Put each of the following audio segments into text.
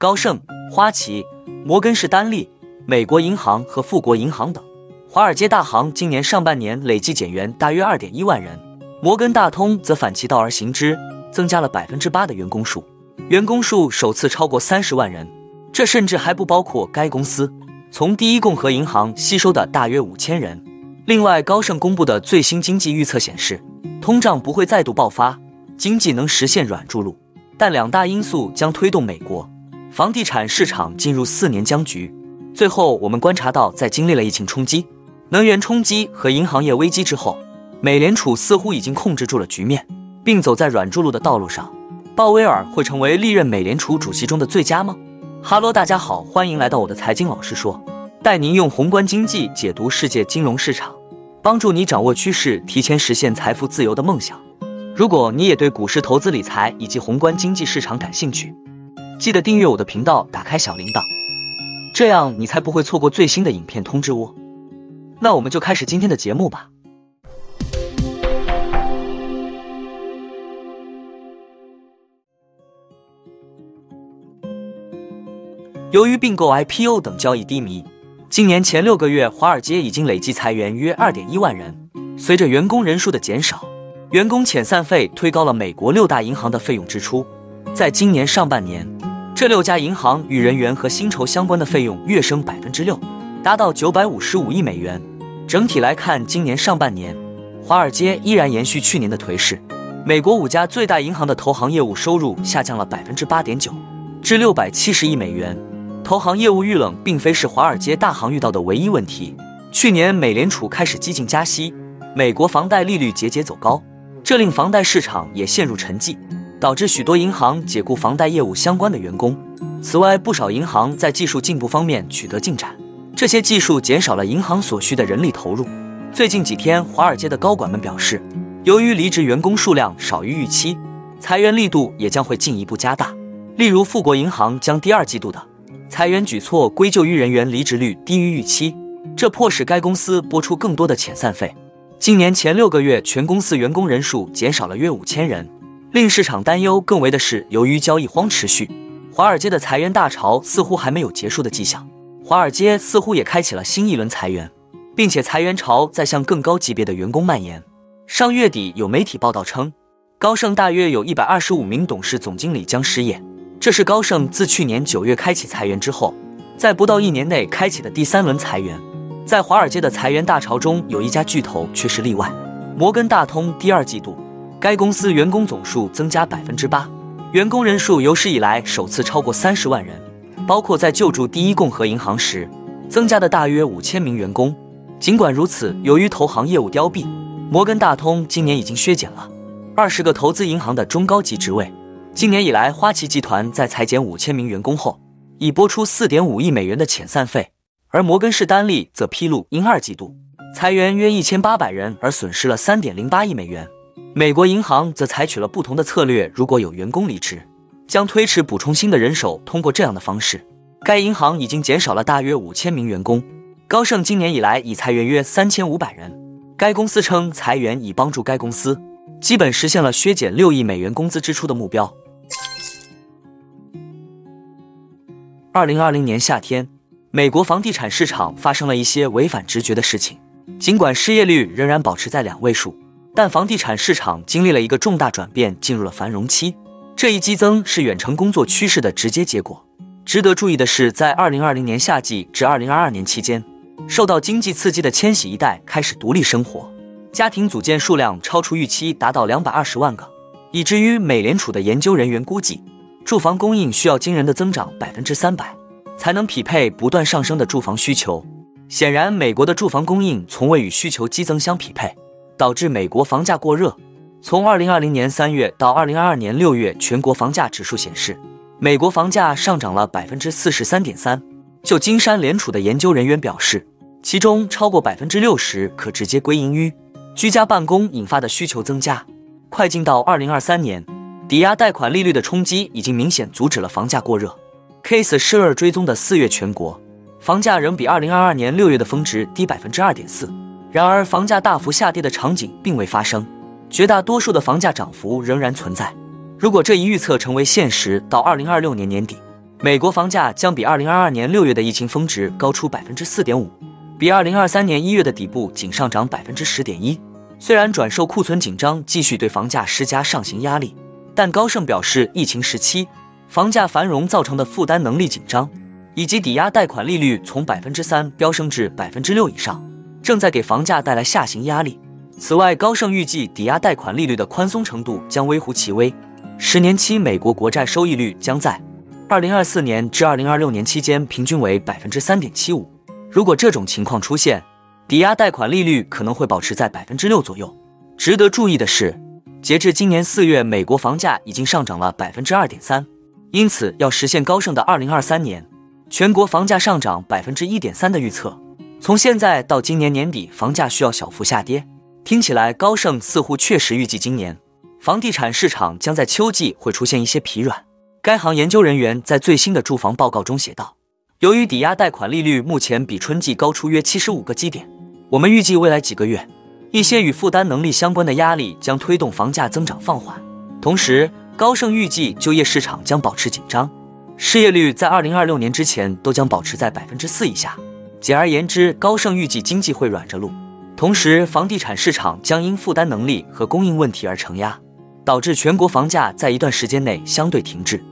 高盛、花旗、摩根士丹利、美国银行和富国银行等。华尔街大行今年上半年累计减员大约二点一万人，摩根大通则反其道而行之，增加了百分之八的员工数，员工数首次超过三十万人。这甚至还不包括该公司从第一共和银行吸收的大约五千人。另外，高盛公布的最新经济预测显示，通胀不会再度爆发，经济能实现软着陆。但两大因素将推动美国房地产市场进入四年僵局。最后，我们观察到，在经历了疫情冲击、能源冲击和银行业危机之后，美联储似乎已经控制住了局面，并走在软着陆的道路上。鲍威尔会成为历任美联储主席中的最佳吗？哈喽，大家好，欢迎来到我的财经老师说，带您用宏观经济解读世界金融市场，帮助你掌握趋势，提前实现财富自由的梦想。如果你也对股市投资理财以及宏观经济市场感兴趣，记得订阅我的频道，打开小铃铛，这样你才不会错过最新的影片通知哦。那我们就开始今天的节目吧。由于并购、IPO 等交易低迷，今年前六个月，华尔街已经累计裁员约二点一万人。随着员工人数的减少，员工遣散费推高了美国六大银行的费用支出。在今年上半年，这六家银行与人员和薪酬相关的费用跃升百分之六，达到九百五十五亿美元。整体来看，今年上半年，华尔街依然延续去年的颓势。美国五家最大银行的投行业务收入下降了百分之八点九，至六百七十亿美元。投行业务遇冷，并非是华尔街大行遇到的唯一问题。去年，美联储开始激进加息，美国房贷利率节节走高。这令房贷市场也陷入沉寂，导致许多银行解雇房贷业务相关的员工。此外，不少银行在技术进步方面取得进展，这些技术减少了银行所需的人力投入。最近几天，华尔街的高管们表示，由于离职员工数量少于预期，裁员力度也将会进一步加大。例如，富国银行将第二季度的裁员举措归咎于人员离职率低于预期，这迫使该公司拨出更多的遣散费。今年前六个月，全公司员工人数减少了约五千人。令市场担忧更为的是，由于交易荒持续，华尔街的裁员大潮似乎还没有结束的迹象。华尔街似乎也开启了新一轮裁员，并且裁员潮在向更高级别的员工蔓延。上月底，有媒体报道称，高盛大约有一百二十五名董事总经理将失业。这是高盛自去年九月开启裁员之后，在不到一年内开启的第三轮裁员。在华尔街的裁员大潮中，有一家巨头却是例外。摩根大通第二季度，该公司员工总数增加百分之八，员工人数有史以来首次超过三十万人，包括在救助第一共和银行时增加的大约五千名员工。尽管如此，由于投行业务凋敝，摩根大通今年已经削减了二十个投资银行的中高级职位。今年以来，花旗集团在裁减五千名员工后，已拨出四点五亿美元的遣散费。而摩根士丹利则披露，因二季度裁员约一千八百人而损失了三点零八亿美元。美国银行则采取了不同的策略，如果有员工离职，将推迟补充新的人手。通过这样的方式，该银行已经减少了大约五千名员工。高盛今年以来已裁员约三千五百人。该公司称，裁员已帮助该公司基本实现了削减六亿美元工资支出的目标。二零二零年夏天。美国房地产市场发生了一些违反直觉的事情，尽管失业率仍然保持在两位数，但房地产市场经历了一个重大转变，进入了繁荣期。这一激增是远程工作趋势的直接结果。值得注意的是，在2020年夏季至2022年期间，受到经济刺激的千禧一代开始独立生活，家庭组建数量超出预期，达到220万个，以至于美联储的研究人员估计，住房供应需要惊人的增长百分之三百。才能匹配不断上升的住房需求。显然，美国的住房供应从未与需求激增相匹配，导致美国房价过热。从2020年3月到2022年6月，全国房价指数显示，美国房价上涨了百分之四十三点三。就金山联储的研究人员表示，其中超过百分之六十可直接归因于居家办公引发的需求增加。快进到2023年，抵押贷款利率的冲击已经明显阻止了房价过热。Case Shur 追踪的四月全国房价仍比二零二二年六月的峰值低百分之二点四。然而，房价大幅下跌的场景并未发生，绝大多数的房价涨幅仍然存在。如果这一预测成为现实，到二零二六年年底，美国房价将比二零二二年六月的疫情峰值高出百分之四点五，比二零二三年一月的底部仅上涨百分之十点一。虽然转售库存紧张继续对房价施加上行压力，但高盛表示，疫情时期房价繁荣造成的负担能力紧张，以及抵押贷款利率从百分之三飙升至百分之六以上，正在给房价带来下行压力。此外，高盛预计抵押贷款利率的宽松程度将微乎其微，十年期美国国债收益率将在二零二四年至二零二六年期间平均为百分之三点七五。如果这种情况出现，抵押贷款利率可能会保持在百分之六左右。值得注意的是，截至今年四月，美国房价已经上涨了百分之二点三，因此要实现高盛的二零二三年全国房价上涨百分之一点三的预测，从现在到今年年底，房价需要小幅下跌。听起来，高盛似乎确实预计今年房地产市场将在秋季会出现一些疲软。该行研究人员在最新的住房报告中写道：“由于抵押贷款利率目前比春季高出约七十五个基点，我们预计未来几个月一些与负担能力相关的压力将推动房价增长放缓。同时，高盛预计就业市场将保持紧张，失业率在二零二六年之前都将保持在百分之四以下。简而言之，高盛预计经济会软着陆。”同时，房地产市场将因负担能力和供应问题而承压，导致全国房价在一段时间内相对停滞。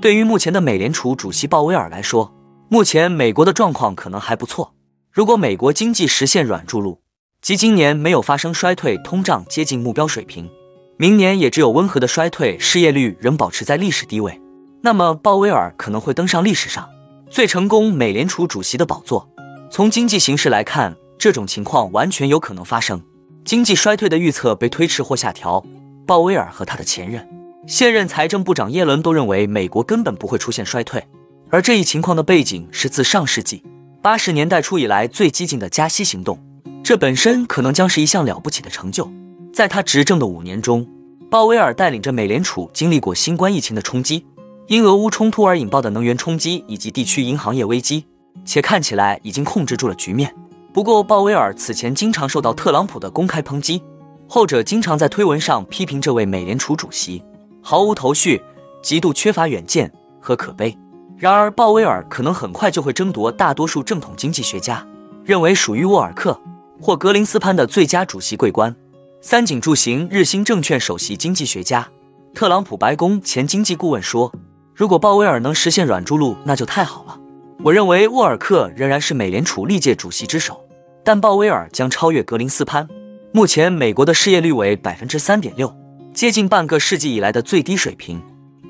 对于目前的美联储主席鲍威尔来说，目前美国的状况可能还不错。如果美国经济实现软着陆，即今年没有发生衰退，通胀接近目标水平，明年也只有温和的衰退，失业率仍保持在历史低位，那么鲍威尔可能会登上历史上最成功美联储主席的宝座。从经济形势来看，这种情况完全有可能发生。经济衰退的预测被推迟或下调。鲍威尔和他的前任、现任财政部长耶伦都认为美国根本不会出现衰退。而这一情况的背景是自上世纪八十年代初以来最激进的加息行动，这本身可能将是一项了不起的成就。在他执政的五年中，鲍威尔带领着美联储经历过新冠疫情的冲击、因俄乌冲突而引爆的能源冲击以及地区银行业危机。且看起来已经控制住了局面。不过，鲍威尔此前经常受到特朗普的公开抨击，后者经常在推文上批评这位美联储主席毫无头绪、极度缺乏远见和可悲。然而，鲍威尔可能很快就会争夺大多数正统经济学家认为属于沃尔克或格林斯潘的最佳主席桂冠。三井住行日兴证券首席经济学家、特朗普白宫前经济顾问说：“如果鲍威尔能实现软着陆，那就太好了。”我认为沃尔克仍然是美联储历届主席之首，但鲍威尔将超越格林斯潘。目前美国的失业率为百分之三点六，接近半个世纪以来的最低水平。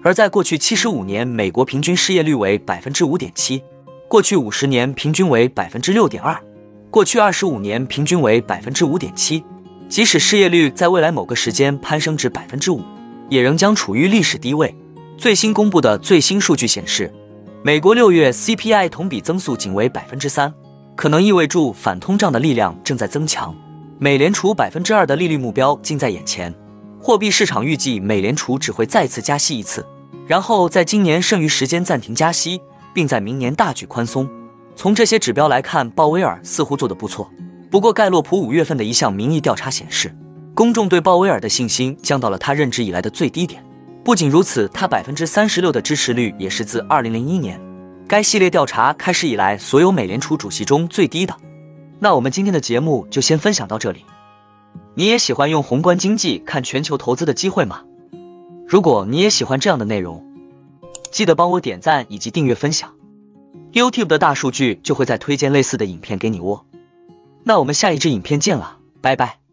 而在过去七十五年，美国平均失业率为百分之五点七，过去五十年平均为百分之六点二，过去二十五年平均为百分之五点七。即使失业率在未来某个时间攀升至百分之五，也仍将处于历史低位。最新公布的最新数据显示。美国六月 CPI 同比增速仅为百分之三，可能意味着反通胀的力量正在增强。美联储百分之二的利率目标近在眼前，货币市场预计美联储只会再次加息一次，然后在今年剩余时间暂停加息，并在明年大举宽松。从这些指标来看，鲍威尔似乎做得不错。不过，盖洛普五月份的一项民意调查显示，公众对鲍威尔的信心降到了他任职以来的最低点。不仅如此，他百分之三十六的支持率也是自二零零一年该系列调查开始以来所有美联储主席中最低的。那我们今天的节目就先分享到这里。你也喜欢用宏观经济看全球投资的机会吗？如果你也喜欢这样的内容，记得帮我点赞以及订阅分享，YouTube 的大数据就会再推荐类似的影片给你哦。那我们下一支影片见了，拜拜。